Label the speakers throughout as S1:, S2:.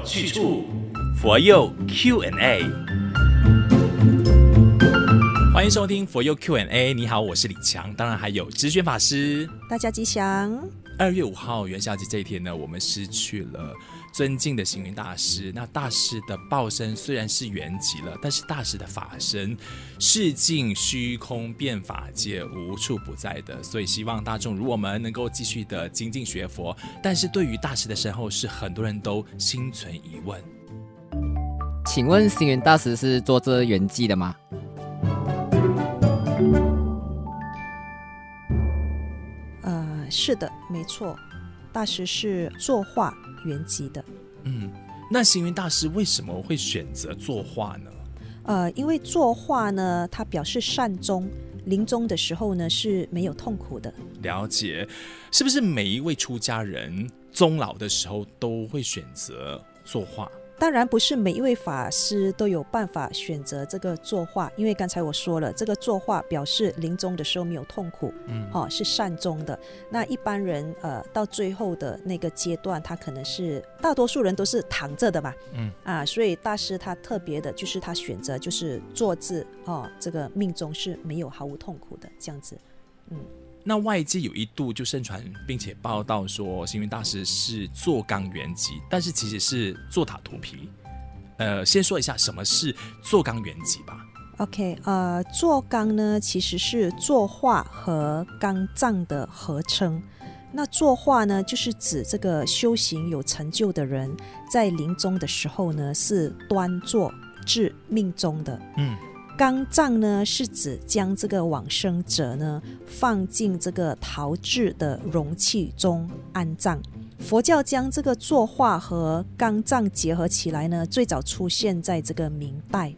S1: 有去处，佛佑 Q&A。欢迎收听佛佑 Q&A。你好，我是李强，当然还有知轩法师。
S2: 大家吉祥。
S1: 二月五号元宵节这一天呢，我们失去了尊敬的星云大师。那大师的报身虽然是圆寂了，但是大师的法身是尽虚空遍法界无处不在的。所以希望大众如我们能够继续的精进学佛。但是对于大师的身后是，很多人都心存疑问。
S3: 请问星云大师是做这圆寂的吗？
S2: 是的，没错，大师是作画原籍的。
S1: 嗯，那星云大师为什么会选择作画呢？
S2: 呃，因为作画呢，他表示善终，临终的时候呢是没有痛苦的。
S1: 了解，是不是每一位出家人终老的时候都会选择作画？
S2: 当然不是每一位法师都有办法选择这个作画，因为刚才我说了，这个作画表示临终的时候没有痛苦，嗯，哦，是善终的。那一般人呃到最后的那个阶段，他可能是大多数人都是躺着的嘛，嗯啊，所以大师他特别的就是他选择就是坐姿哦，这个命中是没有毫无痛苦的这样子，嗯。
S1: 那外界有一度就盛传，并且报道说星云大师是坐缸圆寂，但是其实是坐塔图皮。呃，先说一下什么是坐缸圆寂吧。
S2: OK，呃，坐缸呢其实是作画和缸藏的合称。那作画呢，就是指这个修行有成就的人，在临终的时候呢是端坐至命中的。嗯。缸藏呢，是指将这个往生者呢放进这个陶制的容器中安葬。佛教将这个作画和缸藏结合起来呢，最早出现在这个明代。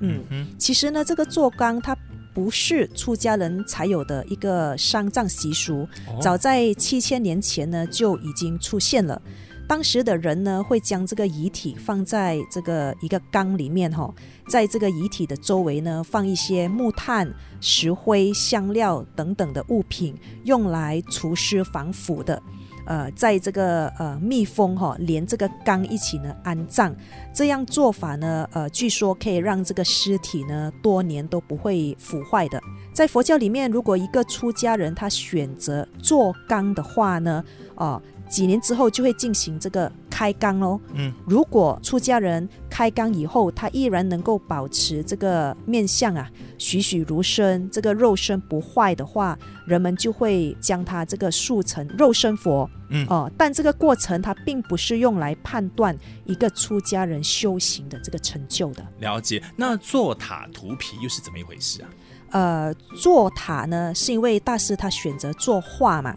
S2: 嗯，其实呢，这个做缸它不是出家人才有的一个丧葬习俗，早在七千年前呢就已经出现了。当时的人呢，会将这个遗体放在这个一个缸里面哈，在这个遗体的周围呢，放一些木炭、石灰、香料等等的物品，用来除湿防腐的。呃，在这个呃密封哈，连这个缸一起呢安葬，这样做法呢，呃，据说可以让这个尸体呢多年都不会腐坏的。在佛教里面，如果一个出家人他选择做缸的话呢，哦、几年之后就会进行这个开缸喽。嗯，如果出家人开缸以后，他依然能够保持这个面相啊，栩栩如生，这个肉身不坏的话，人们就会将他这个塑成肉身佛。嗯，哦、呃，但这个过程它并不是用来判断一个出家人修行的这个成就的。
S1: 了解。那坐塔涂皮又是怎么一回事啊？
S2: 呃，坐塔呢，是因为大师他选择作画嘛。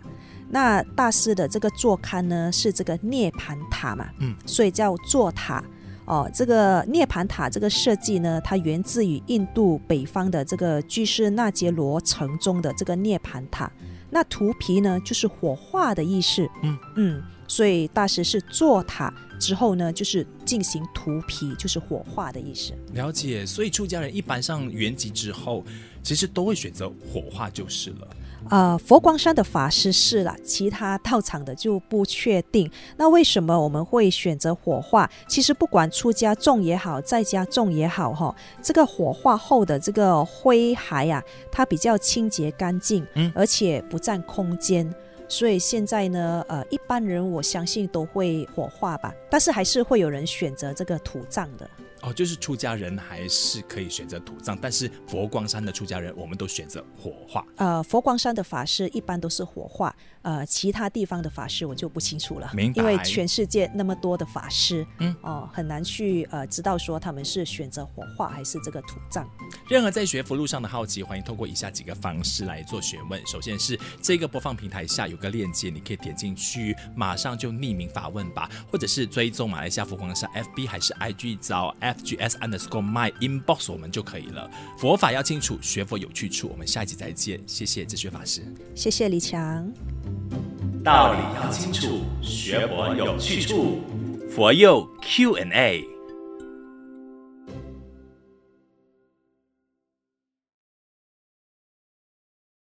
S2: 那大师的这个座龛呢，是这个涅盘塔嘛，嗯，所以叫座塔哦。这个涅盘塔这个设计呢，它源自于印度北方的这个居士那杰罗城中的这个涅盘塔。那涂皮呢，就是火化的意思，嗯嗯，所以大师是坐塔之后呢，就是进行涂皮，就是火化的意思。
S1: 了解，所以出家人一般上圆寂之后，其实都会选择火化就是了。
S2: 呃，佛光山的法师是啦，其他道场的就不确定。那为什么我们会选择火化？其实不管出家种也好，在家种也好，哈，这个火化后的这个灰骸呀、啊，它比较清洁干净，嗯，而且不占空间。所以现在呢，呃，一般人我相信都会火化吧，但是还是会有人选择这个土葬的。
S1: 哦，就是出家人还是可以选择土葬，但是佛光山的出家人，我们都选择火化。
S2: 呃，佛光山的法师一般都是火化，呃，其他地方的法师我就不清楚了，
S1: 明。
S2: 因为全世界那么多的法师，嗯，哦、呃，很难去呃知道说他们是选择火化还是这个土葬。
S1: 任何在学佛路上的好奇，欢迎透过以下几个方式来做询问。首先是这个播放平台下有个链接，你可以点进去，马上就匿名发问吧，或者是追踪马来西亚佛光山 FB 还是 IG 找。FGS underscore my inbox 我们就可以了。佛法要清楚，学佛有去处。我们下一集再见，谢谢哲学法师，
S2: 谢谢李强。
S1: 道理要清楚，学佛有去处。佛佑 Q&A。